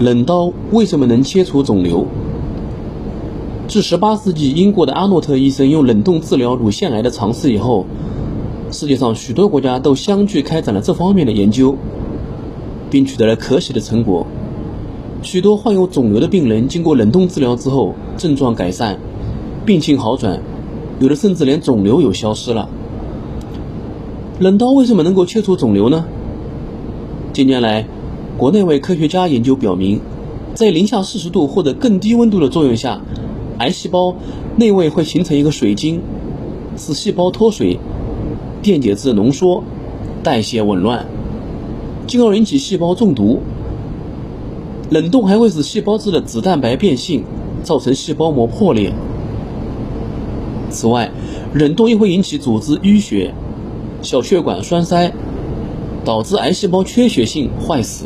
冷刀为什么能切除肿瘤？自18世纪英国的阿诺特医生用冷冻治疗乳腺癌的尝试以后，世界上许多国家都相继开展了这方面的研究，并取得了可喜的成果。许多患有肿瘤的病人经过冷冻治疗之后，症状改善，病情好转，有的甚至连肿瘤有消失了。冷刀为什么能够切除肿瘤呢？近年来，国内外科学家研究表明，在零下四十度或者更低温度的作用下，癌细胞内位会形成一个水晶，使细胞脱水、电解质浓缩、代谢紊乱，进而引起细胞中毒。冷冻还会使细胞质的子蛋白变性，造成细胞膜破裂。此外，冷冻又会引起组织淤血、小血管栓塞，导致癌细胞缺血性坏死。